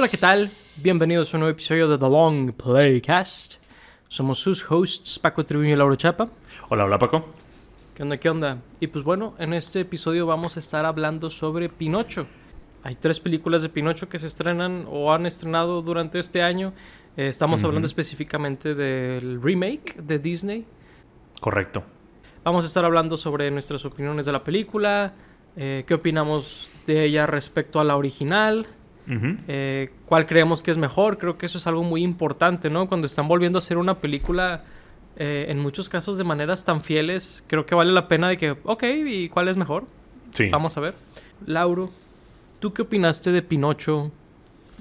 Hola, ¿qué tal? Bienvenidos a un nuevo episodio de The Long Playcast. Somos sus hosts, Paco Tribuño y Laura Chapa. Hola, hola Paco. ¿Qué onda, qué onda? Y pues bueno, en este episodio vamos a estar hablando sobre Pinocho. Hay tres películas de Pinocho que se estrenan o han estrenado durante este año. Eh, estamos hablando específicamente del remake de Disney. Correcto. Vamos a estar hablando sobre nuestras opiniones de la película, eh, qué opinamos de ella respecto a la original, eh, cuál creemos que es mejor. Creo que eso es algo muy importante, ¿no? Cuando están volviendo a hacer una película, eh, en muchos casos de maneras tan fieles, creo que vale la pena de que, ok, ¿y cuál es mejor? Sí. Vamos a ver. Lauro, ¿tú qué opinaste de Pinocho,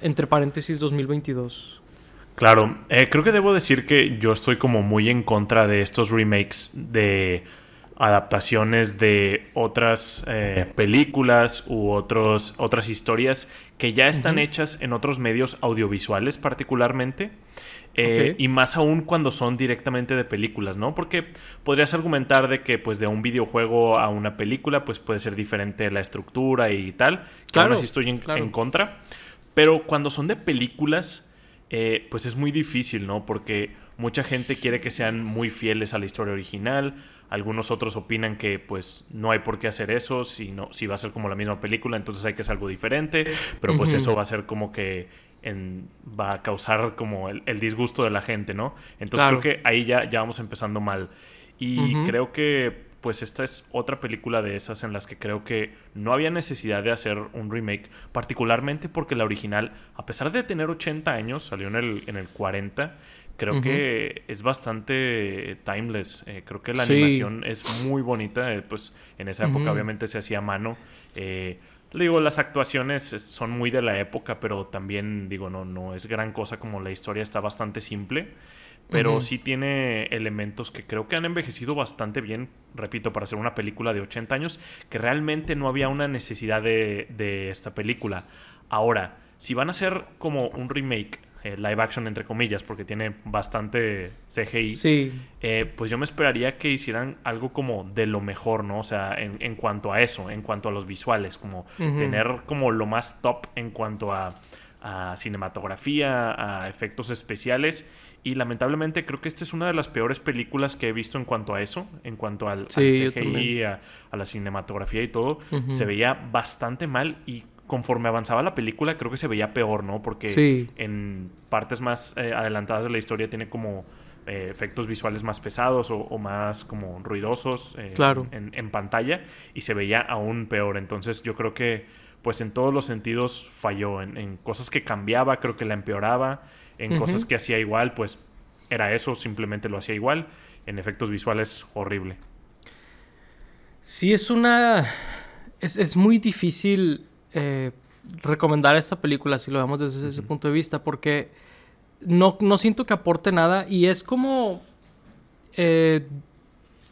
entre paréntesis 2022? Claro, eh, creo que debo decir que yo estoy como muy en contra de estos remakes de adaptaciones de otras eh, películas u otros, otras historias que ya están hechas en otros medios audiovisuales particularmente. Eh, y más aún cuando son directamente de películas, ¿no? Porque podrías argumentar de que pues de un videojuego a una película pues puede ser diferente la estructura y tal. Claro, sí estoy en, contra. Pero cuando son de películas, eh, pues es muy difícil, ¿no? Porque mucha gente quiere que sean muy fieles a la historia original. Algunos otros opinan que pues no hay por qué hacer eso, si, no, si va a ser como la misma película, entonces hay que hacer algo diferente, pero pues eso va a ser como que va a causar como el, disgusto de la gente, ¿no? Entonces creo que ahí ya, ya vamos empezando mal. Y creo que pues esta es otra película de esas en las que creo que no había necesidad de hacer un remake, particularmente porque la original, a pesar de tener 80 años, salió en el, en el 40, creo que es bastante timeless. Eh, creo que la animación es muy bonita. Eh, pues en esa época obviamente se hacía a mano. Eh, digo, las actuaciones son muy de la época, pero también digo, no, no es gran cosa como la historia está bastante simple. Pero sí tiene elementos que creo que han envejecido bastante bien, repito, para hacer una película de 80 años, que realmente no había una necesidad de, de esta película. Ahora, si van a hacer como un remake eh, live action entre comillas, porque tiene bastante CGI, sí. Eh, pues yo me esperaría que hicieran algo como de lo mejor, ¿no? O sea, en, cuanto a eso, en cuanto a los visuales, como tener como lo más top en cuanto a, cinematografía, a efectos especiales. Y lamentablemente creo que esta es una de las peores películas que he visto en cuanto a eso, en cuanto al, CGI, a, la cinematografía y todo. Se veía bastante mal y conforme avanzaba la película, creo que se veía peor, ¿no? Porque en partes más eh, adelantadas de la historia tiene como eh, efectos visuales más pesados o, más como ruidosos eh, claro. en, pantalla y se veía aún peor. Entonces yo creo que pues en todos los sentidos falló. En, cosas que cambiaba, creo que la empeoraba. En cosas que hacía igual, pues era eso, simplemente lo hacía igual. En efectos visuales, horrible. Sí, es una... Es, es muy difícil eh, recomendar esta película si lo vemos desde ese punto de vista, porque no, no siento que aporte nada y es como... Eh,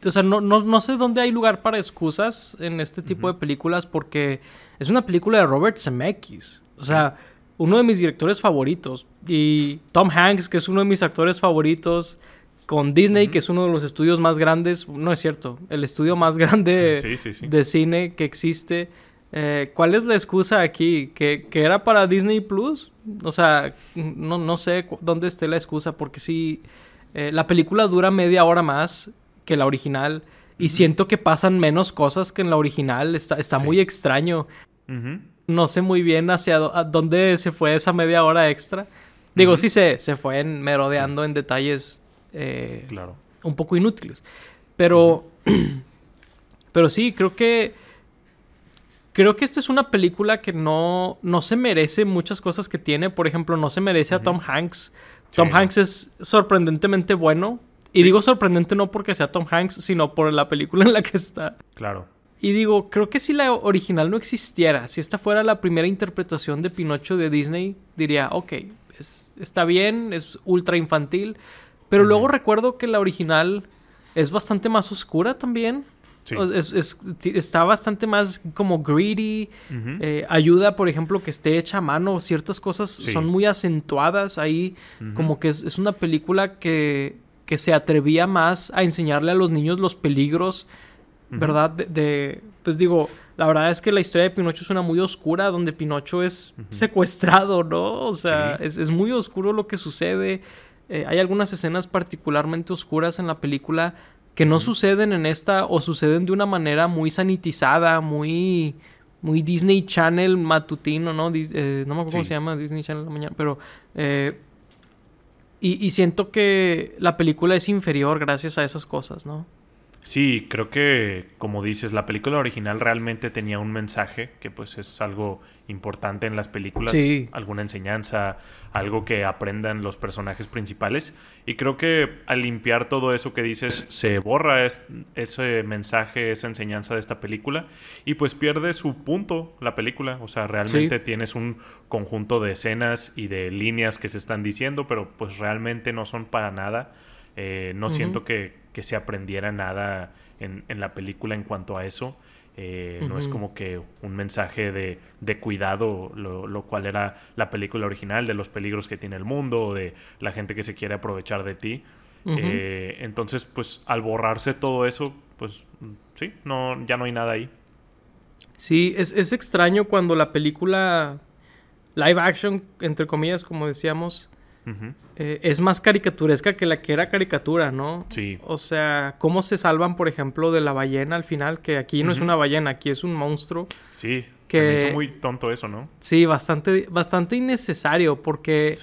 o sea, no, no, sé dónde hay lugar para excusas en este tipo de películas porque es una película de Robert Zemeckis. O sea, uno de mis directores favoritos. Y Tom Hanks, que es uno de mis actores favoritos. Con Disney, que es uno de los estudios más grandes. No es cierto. El estudio más grande de cine que existe. Eh, ¿Cuál es la excusa aquí? ¿Que, era para Disney Plus? O sea, no, no sé dónde esté la excusa, porque si eh, la película dura media hora más que la original y siento que pasan menos cosas que en la original. Está, está muy extraño. No sé muy bien hacia dónde se fue esa media hora extra. Digo, sí se, se fue merodeando en detalles eh, claro. un poco inútiles. Pero, pero sí, creo que Creo que esta es una película que no, no se merece muchas cosas que tiene. Por ejemplo, no se merece a Tom Hanks. Tom Hanks es sorprendentemente bueno. Y digo sorprendente no porque sea Tom Hanks, sino por la película en la que está. Claro. Y digo, creo que si la original no existiera, si esta fuera la primera interpretación de Pinocho de Disney, diría, ok, está bien, es ultra infantil. Pero luego recuerdo que la original es bastante más oscura también. Es, está bastante más como greedy. Eh, ayuda, por ejemplo, que esté hecha a mano. Ciertas cosas son muy acentuadas ahí. Como que es, una película que, que, se atrevía más a enseñarle a los niños los peligros, ¿verdad? De, pues digo, la verdad es que la historia de Pinocho es una muy oscura, donde Pinocho es secuestrado, ¿no? O sea, es, muy oscuro lo que sucede. Eh, hay algunas escenas particularmente oscuras en la película que no suceden en esta o suceden de una manera muy sanitizada, muy muy Disney Channel matutino, ¿no? Eh, no me acuerdo cómo se llama Disney Channel la mañana, pero eh, y, y, siento que la película es inferior gracias a esas cosas, ¿no? Sí, creo que, como dices, la película original realmente tenía un mensaje, que pues es algo importante en las películas, alguna enseñanza, algo que aprendan los personajes principales. Y creo que al limpiar todo eso que dices, se borra ese mensaje, esa enseñanza de esta película, y pues pierde su punto la película. O sea, realmente tienes un conjunto de escenas y de líneas que se están diciendo, pero pues realmente no son para nada. Eh, no siento que que se aprendiera nada en, la película en cuanto a eso. Eh, no es como que un mensaje de, cuidado, lo, cual era la película original, de los peligros que tiene el mundo, de la gente que se quiere aprovechar de ti. Eh, entonces, pues al borrarse todo eso, pues sí, no, ya no hay nada ahí. Sí, es, es extraño cuando la película live action, entre comillas, como decíamos, eh, es más caricaturesca que la que era caricatura, ¿no? Sí. O sea, cómo se salvan, por ejemplo, de la ballena al final, que aquí no es una ballena, aquí es un monstruo. Sí. Que... Se me hizo muy tonto eso, ¿no? Sí, bastante, bastante innecesario, porque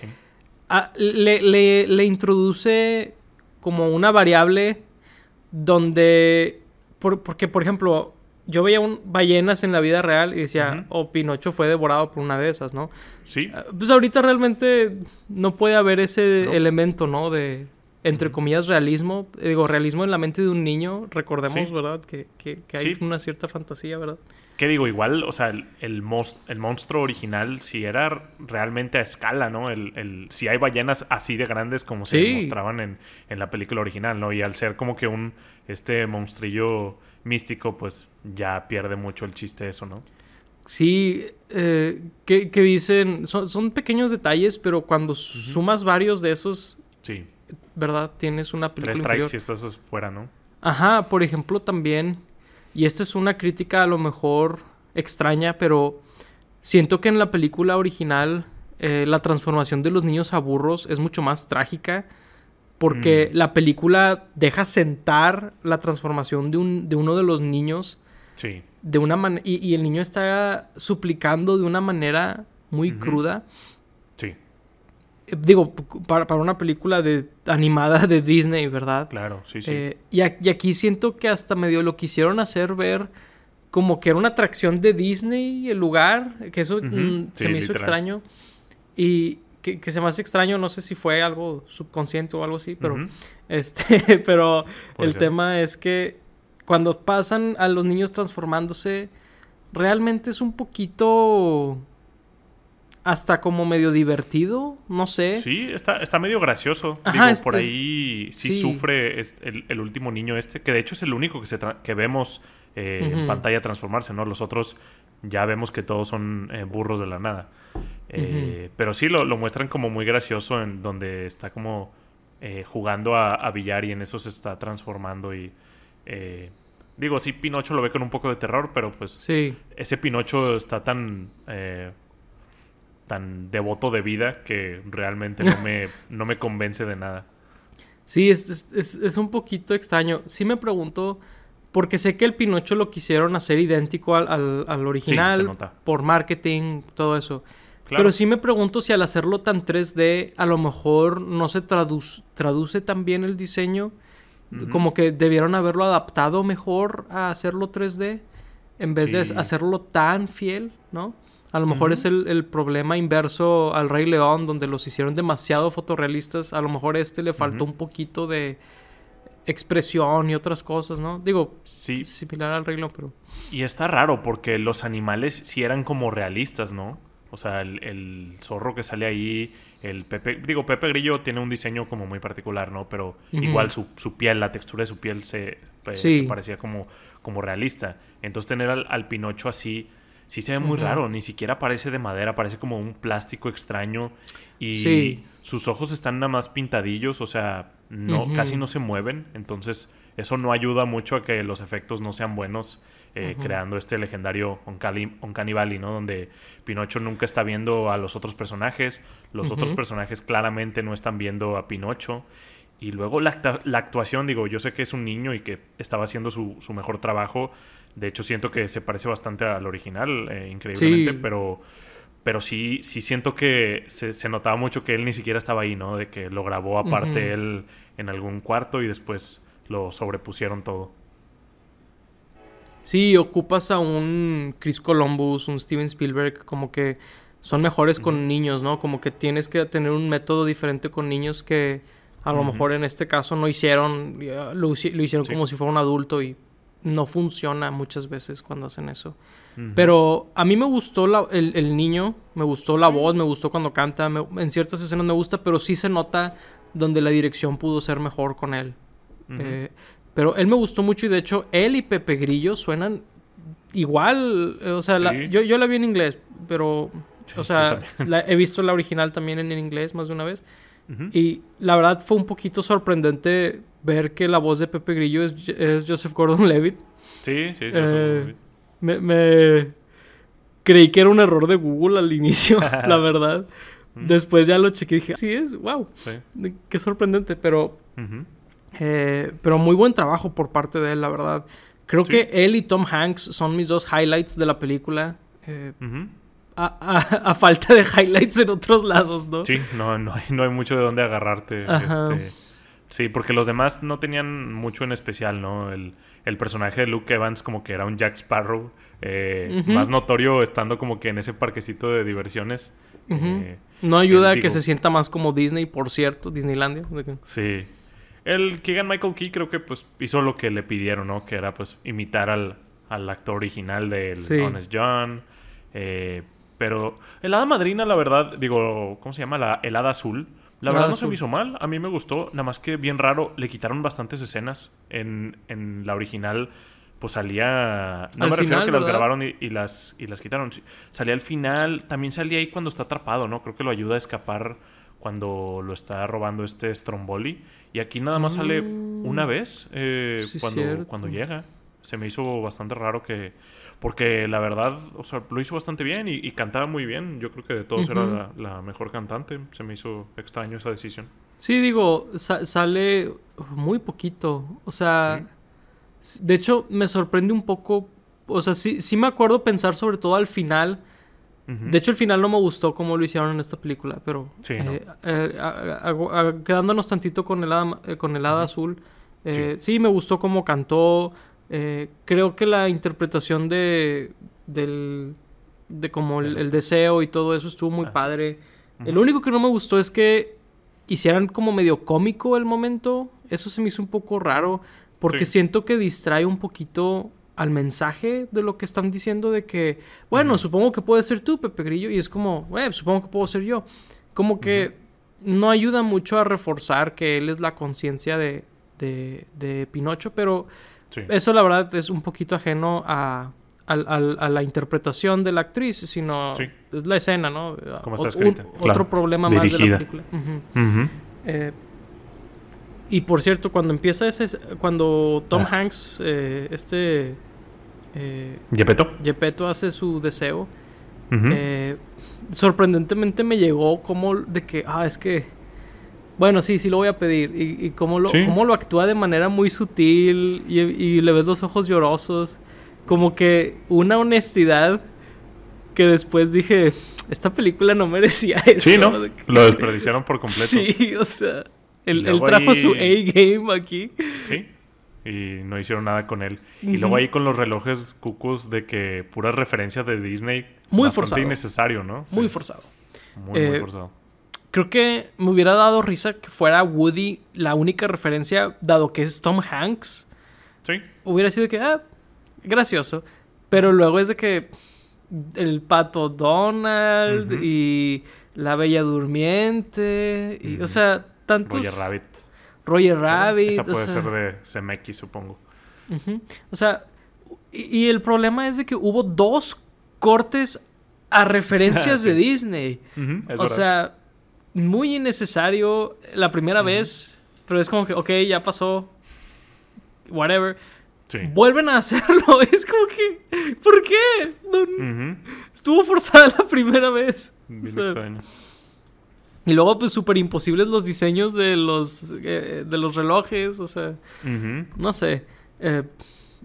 le, introduce como una variable donde. porque, por ejemplo, yo veía un, ballenas en la vida real y decía, oh, Pinocho fue devorado por una de esas, ¿no? Sí. Ah, pues ahorita realmente no puede haber ese elemento, ¿no? De, entre comillas, realismo. Digo, realismo en la mente de un niño. Recordemos, ¿verdad? Que, que, hay una cierta fantasía, ¿verdad? ¿Qué digo? Igual, o sea, el, el, monstruo original, si era realmente a escala, ¿no? El, si hay ballenas así de grandes como se mostraban en, en la película original, ¿no? Y al ser como que un, este monstrillo místico, pues ya pierde mucho el chiste eso, ¿no? Sí, eh, que, dicen, son, pequeños detalles, pero cuando sumas varios de esos, sí. ¿verdad? Tienes una película. Tres strikes si estás fuera, ¿no? Ajá, por ejemplo, también, y esta es una crítica a lo mejor extraña, pero siento que en la película original eh, la transformación de los niños a burros es mucho más trágica porque mm. la película deja sentar la transformación de, un, de uno de los niños. Sí. De una y, y, el niño está suplicando de una manera muy cruda. Digo, para, para, una película de, animada de Disney, ¿verdad? Claro, sí, sí. Eh, y, aquí siento que hasta medio lo quisieron hacer ver como que era una atracción de Disney el lugar, que eso mm, se me hizo extraño. Y, que, se me hace extraño, no sé si fue algo subconsciente o algo así, pero este, pero el tema es que cuando pasan a los niños transformándose, realmente es un poquito hasta como medio divertido, no sé. Sí, está, está medio gracioso. Digo, por ahí sí, sufre el, último niño este, que de hecho es el único que, se que vemos eh, en pantalla transformarse, ¿no? Los otros ya vemos que todos son eh, burros de la nada. Eh, pero sí, lo, muestran como muy gracioso en donde está como jugando a, billar y en eso se está transformando y... Eh, digo, sí, Pinocho lo ve con un poco de terror, pero pues sí. ese Pinocho está tan... tan devoto de vida que realmente no me, no me convence de nada. Sí, es, es, un poquito extraño. Sí me pregunto, porque sé que el Pinocho lo quisieron hacer idéntico al, al, original por marketing, todo eso. Pero sí me pregunto si al hacerlo tan 3D, a lo mejor no se traduce, traduce tan bien el diseño. Como que debieron haberlo adaptado mejor a hacerlo 3D en vez de hacerlo tan fiel, ¿no? A lo mejor es el, problema inverso al Rey León, donde los hicieron demasiado fotorrealistas. A lo mejor a este le faltó un poquito de expresión y otras cosas, ¿no? Digo, sí. similar al Rey León, pero... Y está raro porque los animales sí eran como realistas, ¿no? O sea, el, zorro que sale ahí, el Pepe... Digo, Pepe Grillo tiene un diseño como muy particular, ¿no? Pero igual su, piel, la textura de su piel se, eh, parecía como, como realista. Entonces tener al, Pinocho así sí se ve muy raro, ni siquiera parece de madera, parece como un plástico extraño y sus ojos están nada más pintadillos, o sea, no casi no se mueven, entonces eso no ayuda mucho a que los efectos no sean buenos eh, creando este legendario Uncanny Valley, ¿no? Donde Pinocho nunca está viendo a los otros personajes, los otros personajes claramente no están viendo a Pinocho. Y luego la, actuación, digo, yo sé que es un niño y que estaba haciendo su, mejor trabajo. De hecho, siento que se parece bastante al original, eh, increíblemente, pero pero sí, sí siento que se, notaba mucho que él ni siquiera estaba ahí, ¿no? De que lo grabó aparte él en algún cuarto y después lo sobrepusieron todo. Sí, ocupas a un Chris Columbus, un Steven Spielberg, como que son mejores con niños, ¿no? Como que tienes que tener un método diferente con niños que a lo mejor en este caso no hicieron, lo, hicieron como si fuera un adulto y no funciona muchas veces cuando hacen eso. Pero a mí me gustó el, niño, me gustó la voz, me gustó cuando canta, en ciertas escenas me gusta, pero sí se nota donde la dirección pudo ser mejor con él. Eh, pero él me gustó mucho y de hecho él y Pepe Grillo suenan igual, o sea, yo, yo, la vi en inglés, pero, o sea, he visto la original también en inglés más de una vez. Y la verdad fue un poquito sorprendente ver que la voz de Pepe Grillo es, Joseph Gordon-Levitt. Sí, sí, Joseph eh, me, creí que era un error de Google al inicio, la verdad. Después ya lo chequé y dije, sí es, wow, qué sorprendente, pero, eh, pero muy buen trabajo por parte de él, la verdad. Creo que él y Tom Hanks son mis dos highlights de la película. Eh, a, falta de highlights en otros lados, ¿no? Sí, no, no, hay, no hay mucho de dónde agarrarte. Este, sí, porque los demás no tenían mucho en especial, ¿no? El, el personaje de Luke Evans como que era un Jack Sparrow, eh, más notorio estando como que en ese parquecito de diversiones. Eh, no ayuda a que se sienta más como Disney, por cierto, Disneylandia. Sí. El Keegan Michael Key creo que pues hizo lo que le pidieron, ¿no? Que era pues imitar al, actor original del Honest John. Eh, pero el hada madrina, la verdad, digo, ¿cómo se llama? La, el hada azul. La verdad no se me hizo mal, a mí me gustó, nada más que bien raro, le quitaron bastantes escenas. En, en la original, pues salía... No me refiero a que las grabaron y, las, y las quitaron. Salía al final, también salía ahí cuando está atrapado, ¿no? Creo que lo ayuda a escapar cuando lo está robando este Stromboli. Y aquí nada más sale mm. una vez eh, cuando, cuando llega. Se me hizo bastante raro que porque la verdad, o sea, lo hizo bastante bien y, cantaba muy bien. Yo creo que de todos era la, mejor cantante. Se me hizo extraño esa decisión. Sí, digo, sale muy poquito. O sea, de hecho, me sorprende un poco. O sea, sí, sí me acuerdo pensar sobre todo al final. De hecho, el final no me gustó como lo hicieron en esta película, pero sí, eh, eh, quedándonos tantito con el hada, eh, con el hada azul, sí. sí. me gustó cómo cantó, eh, creo que la interpretación de, del, de como el, deseo y todo eso estuvo muy ah, padre. Lo único que no me gustó es que hicieran como medio cómico el momento. Eso se me hizo un poco raro porque siento que distrae un poquito al mensaje de lo que están diciendo de que, bueno, supongo que puede ser tú, Pepe Grillo, y es como, eh, supongo que puedo ser yo. Como que no ayuda mucho a reforzar que él es la conciencia de, de, de Pinocho, pero eso la verdad es un poquito ajeno a, la interpretación de la actriz, sino es la escena, ¿no? Como está escrita. Otro problema más de la película. Eh, y por cierto, cuando empieza ese, cuando Tom ah. Hanks, eh, este... Eh, ¿Yepeto? hace su deseo. Eh, sorprendentemente me llegó como de que, ah, es que bueno, sí, sí lo voy a pedir. Y, y cómo, lo, cómo lo actúa de manera muy sutil y, le ves los ojos llorosos. Como que una honestidad que después dije, esta película no merecía eso. Sí, ¿no? Lo desperdiciaron por completo. Sí, o sea, él, trajo su A-game aquí. Sí, y no hicieron nada con él. Y luego ahí con los relojes cucos de que puras referencias de Disney. Muy forzado. innecesario, ¿no? Muy forzado. Muy, muy eh, forzado. Creo que me hubiera dado risa que fuera Woody la única referencia, dado que es Tom Hanks. Sí. Hubiera sido que, ah, gracioso. Pero luego es de que el pato Donald y la bella durmiente. Y, O sea, tantos. Roger Rabbit. Roger Rabbit. Esa puede ser de Zemeckis, supongo. O sea, y, el problema es de que hubo dos cortes a referencias de Disney. o sea muy innecesario la primera vez, pero es como que, ok, ya pasó, whatever. vuelven a hacerlo. Es como que, ¿por qué? Estuvo forzada la primera vez. Bien extraño. Y luego, pues, súper imposibles los diseños de los, eh, de los relojes, o sea, no sé. Eh,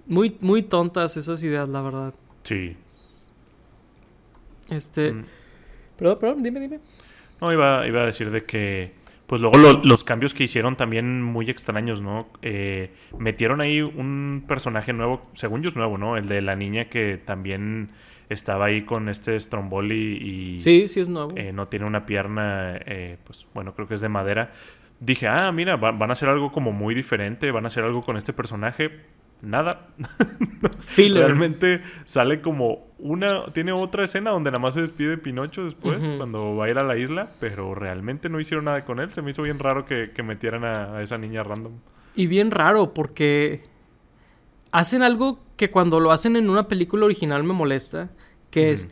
muy, muy tontas esas ideas, la verdad. Sí. Este... Mm. Perdón, perdón, dime, dime. No, iba, iba a decir de que pues luego los cambios que hicieron también muy extraños, ¿no? Eh, metieron ahí un personaje nuevo, según yo es nuevo, ¿no? El de la niña que también estaba ahí con este Stromboli y... Sí, sí es nuevo. Eh, no tiene una pierna, eh, pues bueno, creo que es de madera. Dije, ah, mira, van a hacer algo como muy diferente, van a hacer algo con este personaje nada. Realmente sale como una. Tiene otra escena donde nada más se despide Pinocho después, cuando va a ir a la isla, pero realmente no hicieron nada con él. Se me hizo bien raro que, metieran a, esa niña random. Y bien raro, porque hacen algo que cuando lo hacen en una película original me molesta, que es.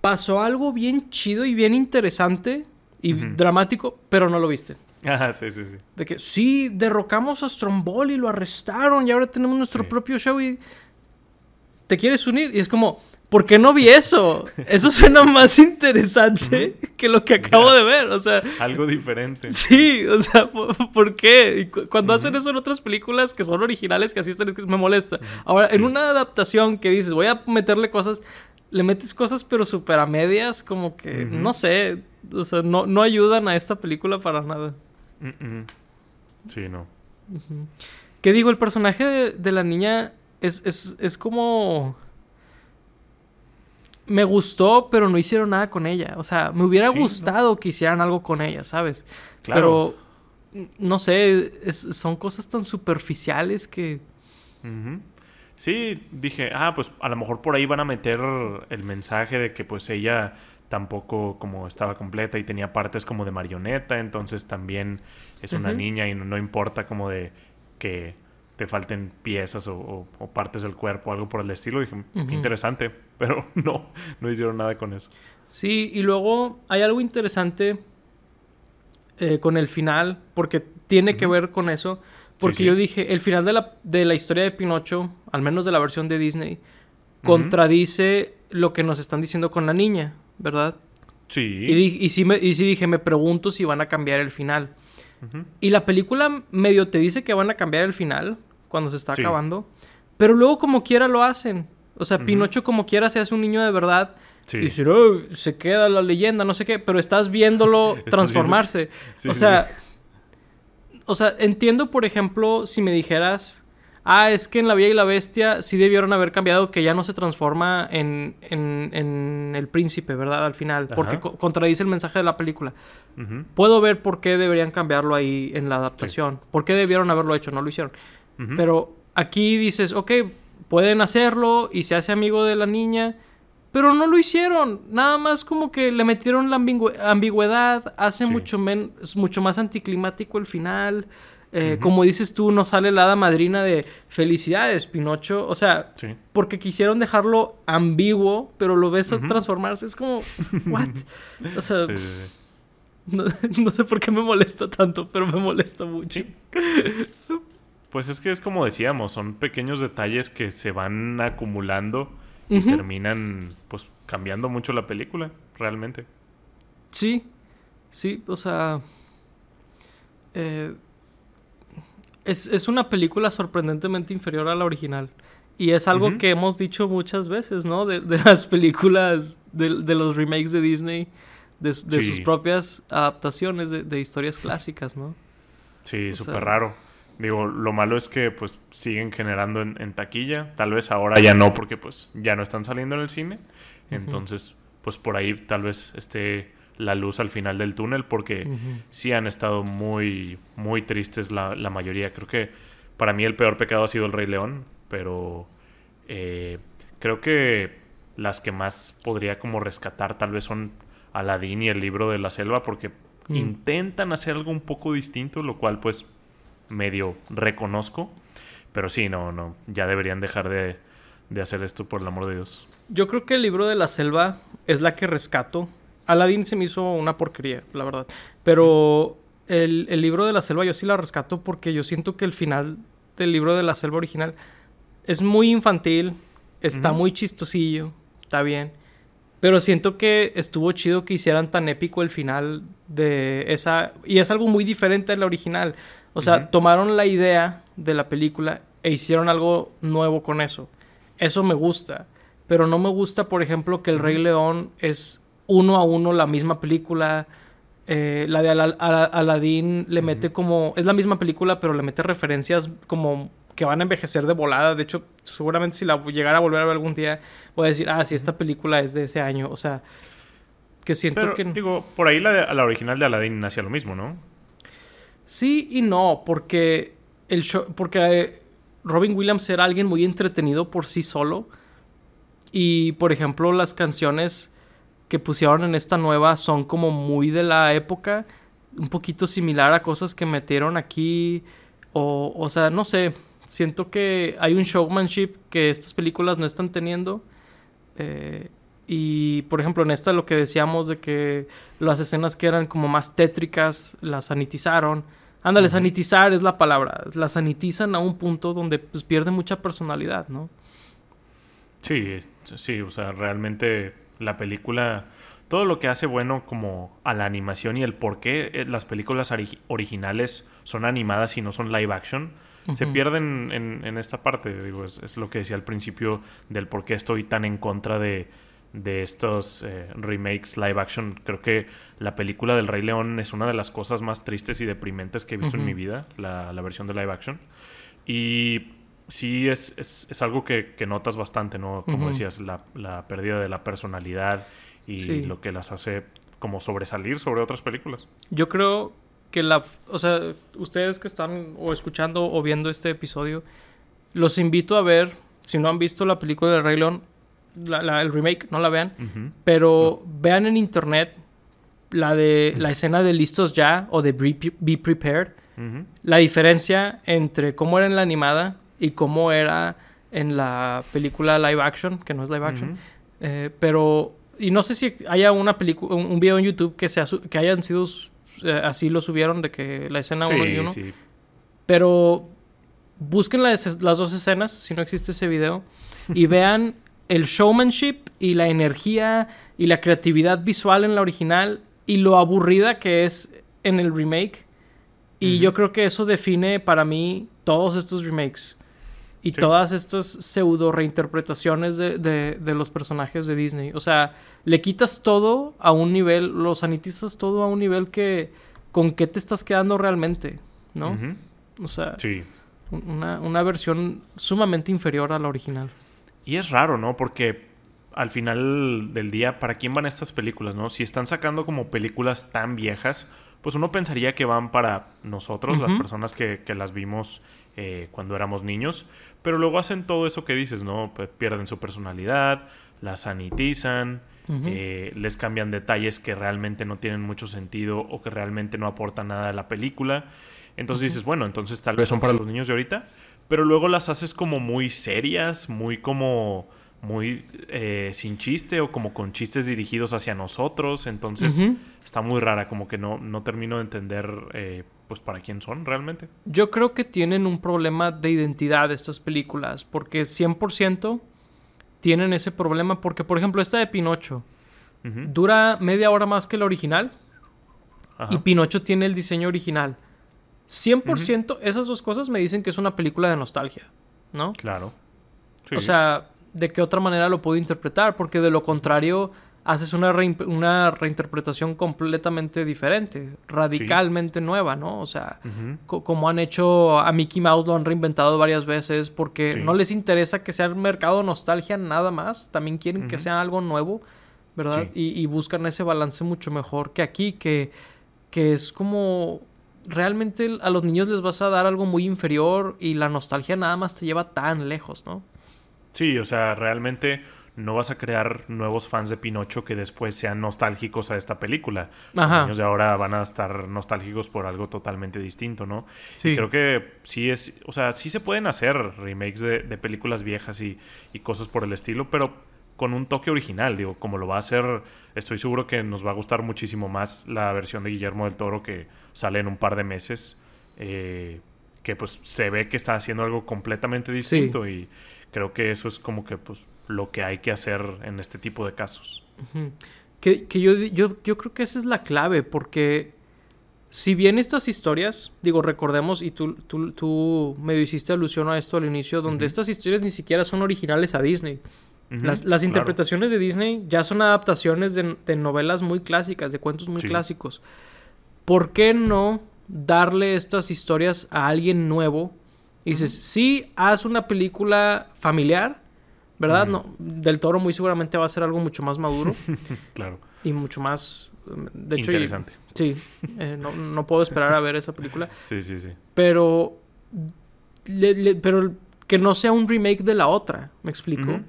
Pasó algo bien chido y bien interesante y dramático, pero no lo viste. Ah, sí, sí, sí. De que sí, derrocamos a Stromboli, lo arrestaron y ahora tenemos nuestro propio show y te quieres unir. Y es como, ¿por qué no vi eso? Eso suena más interesante que lo que acabo de ver. O sea, algo diferente. Sí, o sea, ¿por, qué? cuando hacen eso en otras películas que son originales, que así están escritos, me molesta. Ahora, en una adaptación que dices, voy a meterle cosas, le metes cosas pero súper a medias, como que, no sé, o sea, no, no ayudan a esta película para nada. Sí, no. ¿Qué digo? El personaje de, la niña es, como... Me gustó, pero no hicieron nada con ella. O sea, me hubiera gustado que hicieran algo con ella, ¿sabes? Claro. Pero, no sé, son cosas tan superficiales que... Sí, dije, ah, pues a lo mejor por ahí van a meter el mensaje de que pues ella tampoco como estaba completa y tenía partes como de marioneta, entonces también es una niña y no, importa como de que te falten piezas o, partes del cuerpo, algo por el estilo. Dije, qué interesante, pero no, no hicieron nada con eso. Sí, y luego hay algo interesante eh, con el final, porque tiene que ver con eso. Porque yo dije, el final de la, de la historia de Pinocho, al menos de la versión de Disney, contradice lo que nos están diciendo con la niña. ¿Verdad? Sí. Y, y, sí, me, y sí dije, me pregunto si van a cambiar el final. Y la película medio te dice que van a cambiar el final cuando se está acabando, pero luego como quiera lo hacen. O sea, Pinocho como quiera se hace un niño de verdad. Sí. Y se queda la leyenda, no sé qué, pero estás viéndolo transformarse. o sea, o sea, entiendo, por ejemplo, si me dijeras ah, es que en La Vía y la Bestia sí debieron haber cambiado que ya no se transforma en, en, el príncipe, ¿verdad? Al final, porque contradice el mensaje de la película. Puedo ver por qué deberían cambiarlo ahí en la adaptación. ¿Por qué debieron haberlo hecho? No lo hicieron. Pero aquí dices, ok, pueden hacerlo y se hace amigo de la niña. Pero no lo hicieron. Nada más como que le metieron la ambigüedad. Hace mucho, mucho más anticlimático el final. Eh, como dices tú, no sale la hada madrina de felicidades, Pinocho. O sea, porque quisieron dejarlo ambiguo, pero lo ves transformarse. Es como, ¿what? O sea, no, sé por qué me molesta tanto, pero me molesta mucho. Pues es que es como decíamos, son pequeños detalles que se van acumulando y terminan, pues, cambiando mucho la película, realmente. Sí, sí, o sea. Eh, es, una película sorprendentemente inferior a la original. Y es algo que hemos dicho muchas veces, ¿no? De, las películas, de, los remakes de Disney, de, sus propias adaptaciones de, historias clásicas, ¿no? Sí, súper raro. Digo, lo malo es que pues siguen generando en, taquilla. Tal vez ahora ya no, porque pues ya no están saliendo en el cine. Entonces, pues por ahí tal vez esté la luz al final del túnel porque sí han estado muy, muy tristes la, mayoría. Creo que para mí el peor pecado ha sido el Rey León, pero eh, creo que las que más podría como rescatar tal vez son Aladdin y el libro de la selva porque mm. intentan hacer algo un poco distinto, lo cual pues medio reconozco. Pero sí, no, no, ya deberían dejar de, de hacer esto por el amor de Dios. Yo creo que el libro de la selva es la que rescato Aladdin se me hizo una porquería, la verdad. Pero el, libro de la selva yo sí la rescato porque yo siento que el final del libro de la selva original es muy infantil, está muy chistosillo, está bien. Pero siento que estuvo chido que hicieran tan épico el final de esa... Y es algo muy diferente la original. O sea, tomaron la idea de la película e hicieron algo nuevo con eso. Eso me gusta. Pero no me gusta, por ejemplo, que El Rey León es uno a uno la misma película. Eh, la de Aladdin le mete como... Es la misma película, pero le mete referencias como que van a envejecer de volada. De hecho, seguramente si la llegara a volver a ver algún día, voy a decir, ah, sí, esta película es de ese año. O sea, que siento que... Digo, por ahí la, la original de Aladdin hacía lo mismo, ¿no? Sí y no, porque el show, porque eh, Robin Williams era alguien muy entretenido por sí solo. Y, por ejemplo, las canciones que pusieron en esta nueva son como muy de la época, un poquito similar a cosas que metieron aquí. O, o sea, no sé, siento que hay un showmanship que estas películas no están teniendo. Eh, y por ejemplo, en esta lo que decíamos de que las escenas que eran como más tétricas las sanitizaron. Ándale, sanitizar es la palabra. Las sanitizan a un punto donde pues, pierde mucha personalidad, ¿no? Sí, sí, o sea, realmente la película, todo lo que hace bueno como a la animación y el por qué eh, las películas originales son animadas y no son live action, se pierden en, esta parte. Digo, es, lo que decía al principio del por qué estoy tan en contra de, estos eh, remakes live action. Creo que la película del Rey León es una de las cosas más tristes y deprimentes que he visto en mi vida, la, versión de live action. Y sí es, es, algo que, notas bastante, ¿no? Como decías, la, pérdida de la personalidad y lo que las hace como sobresalir sobre otras películas. Yo creo que la, o sea, ustedes que están o escuchando o viendo este episodio, los invito a ver, si no han visto la película de Rey León, el remake, no la vean, pero vean en internet la de la escena de Listos Ya o de Be, Prepared, la diferencia entre cómo era en la animada y cómo era en la película live action, que no es live action, eh, pero y no sé si haya una película, un, video en YouTube que sea que hayan sido eh, así lo subieron de que la escena 1 y 1. Pero busquen las, dos escenas, si no existe ese video, y vean el showmanship y la energía y la creatividad visual en la original y lo aburrida que es en el remake. Y yo creo que eso define para mí todos estos remakes. Y todas estas pseudo reinterpretaciones de, de, los personajes de Disney. O sea, le quitas todo a un nivel, lo sanitizas todo a un nivel que con qué te estás quedando realmente, ¿no? O sea, una, una, versión sumamente inferior a la original. Y es raro, ¿no? Porque al final del día, ¿para quién van estas películas, no? Si están sacando como películas tan viejas, pues uno pensaría que van para nosotros, las personas que, que las vimos eh, cuando éramos niños, pero luego hacen todo eso que dices, ¿no? pierden su personalidad, la sanitizan, eh, les cambian detalles que realmente no tienen mucho sentido o que realmente no aportan nada a la película. Entonces dices, bueno, entonces tal vez son para los niños de ahorita, pero luego las haces como muy serias, muy como muy eh, sin chiste o como con chistes dirigidos hacia nosotros. Entonces está muy rara, como que no, no termino de entender pues para quién son realmente. Yo creo que tienen un problema de identidad estas películas, porque 100% tienen ese problema, porque por ejemplo esta de Pinocho dura media hora más que la original y Pinocho tiene el diseño original. 100% esas dos cosas me dicen que es una película de nostalgia, ¿no? Claro. O sea, ¿de qué otra manera lo puedo interpretar? Porque de lo contrario haces una, una reinterpretación completamente diferente, radicalmente nueva, ¿no? O sea, como han hecho a Mickey Mouse, lo han reinventado varias veces porque no les interesa que sea el mercado nostalgia nada más, también quieren que sea algo nuevo, ¿verdad? Y, buscan ese balance mucho mejor que aquí, que, que es como realmente a los niños les vas a dar algo muy inferior y la nostalgia nada más te lleva tan lejos, ¿no? Sí, o sea, realmente no vas a crear nuevos fans de Pinocho que después sean nostálgicos a esta película. Los niños de ahora van a estar nostálgicos por algo totalmente distinto, ¿no? Sí. creo que sí es, o sea, sí se pueden hacer remakes de, películas viejas y, cosas por el estilo, pero con un toque original, digo, como lo va a hacer, estoy seguro que nos va a gustar muchísimo más la versión de Guillermo del Toro que sale en un par de meses. Eh, que pues se ve que está haciendo algo completamente distinto y creo que eso es como que pues lo que hay que hacer en este tipo de casos. Que, yo, yo, yo creo que esa es la clave, porque si bien estas historias, digo, recordemos, y tú, tú, tú medio hiciste alusión a esto al inicio, donde estas historias ni siquiera son originales a Disney. las, interpretaciones de Disney ya son adaptaciones de, novelas muy clásicas, de cuentos muy clásicos. ¿Por qué no darle estas historias a alguien nuevo? Y dices, sí, haz una película familiar, ¿verdad? no, del Toro muy seguramente va a ser algo mucho más maduro. claro. Y mucho más, de hecho... Interesante. sí, eh, no, puedo esperar a ver esa película. sí, sí, sí. Pero, pero que no sea un remake de la otra, me explico.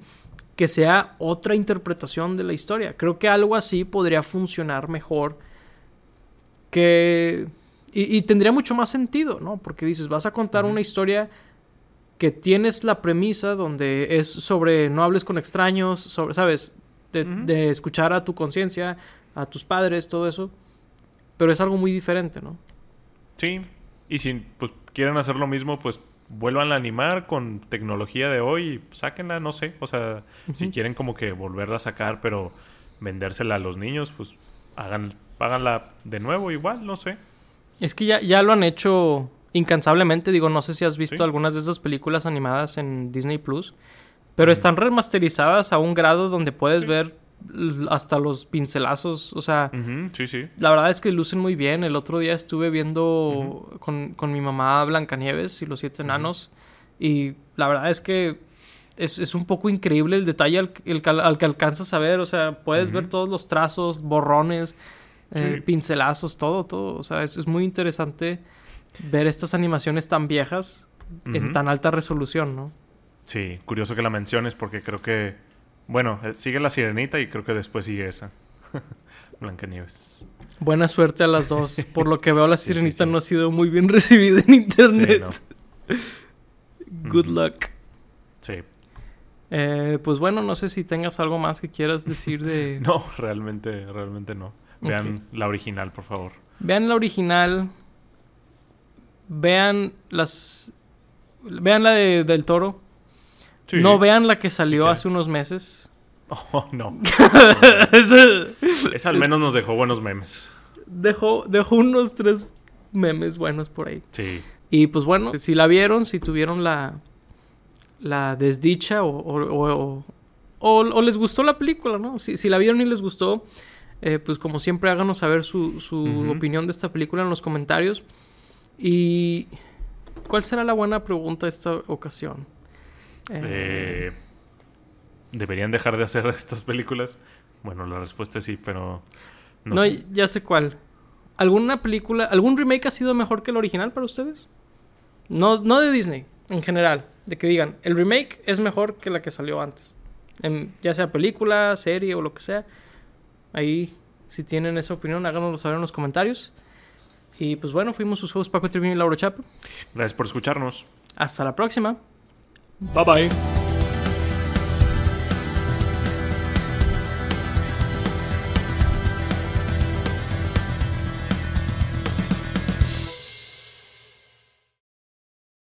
Que sea otra interpretación de la historia. Creo que algo así podría funcionar mejor que... Y, tendría mucho más sentido, ¿no? Porque dices, vas a contar una historia que tienes la premisa donde es sobre no hables con extraños, sobre, ¿sabes? De, escuchar a tu conciencia, a tus padres, todo eso. Pero es algo muy diferente, ¿no? Sí. Y si pues quieren hacer lo mismo, pues vuelvan a animar con tecnología de hoy y sáquenla, no sé. O sea, si quieren como que volverla a sacar, pero vendérsela a los niños, pues hagan páganla de nuevo igual, no sé. Es que ya, ya lo han hecho incansablemente. Digo, no sé si has visto algunas de esas películas animadas en Disney Plus. Pero están remasterizadas a un grado donde puedes ver hasta los pincelazos. O sea, sí, sí. la verdad es que lucen muy bien. El otro día estuve viendo con, con, mi mamá Blancanieves y los siete enanos. Y la verdad es que es, es, un poco increíble el detalle al, al que alcanzas a ver. O sea, puedes ver todos los trazos, borrones. Eh, pincelazos, todo, todo. O sea, es, muy interesante ver estas animaciones tan viejas en tan alta resolución, ¿no? Sí, curioso que la menciones porque creo que, bueno, eh, sigue la sirenita y creo que después sigue esa. Blancanieves. Buena suerte a las dos. Por lo que veo, la sirenita no ha sido muy bien recibida en internet. Good luck. Sí. Eh, pues bueno, no sé si tengas algo más que quieras decir de. no, realmente, realmente no. Vean la original, por favor. Vean la original. Vean las. Vean la de, del toro. No vean la que salió hace unos meses. Oh, no. Esa al menos nos dejó buenos memes. Dejó, dejó unos tres memes buenos por ahí. Sí. Y pues bueno, si la vieron, si tuvieron la, la desdicha o, o, les gustó la película, ¿no? Si, si la vieron y les gustó, eh, pues como siempre háganos saber su, opinión de esta película en los comentarios. Y ¿cuál será la buena pregunta de esta ocasión? Eh, ¿Deberían dejar de hacer estas películas? Bueno, la respuesta es sí, pero... No, ya sé cuál. ¿Alguna película, algún remake ha sido mejor que el original para ustedes? No, no de Disney, en general. De que digan, el remake es mejor que la que salió antes. ya sea película, serie o lo que sea. Ahí, si tienen esa opinión, háganoslo saber en los comentarios. Y pues bueno, fuimos sus juegos Paco Trevino y Lauro Chapo. Gracias por escucharnos. Hasta la próxima. Bye bye.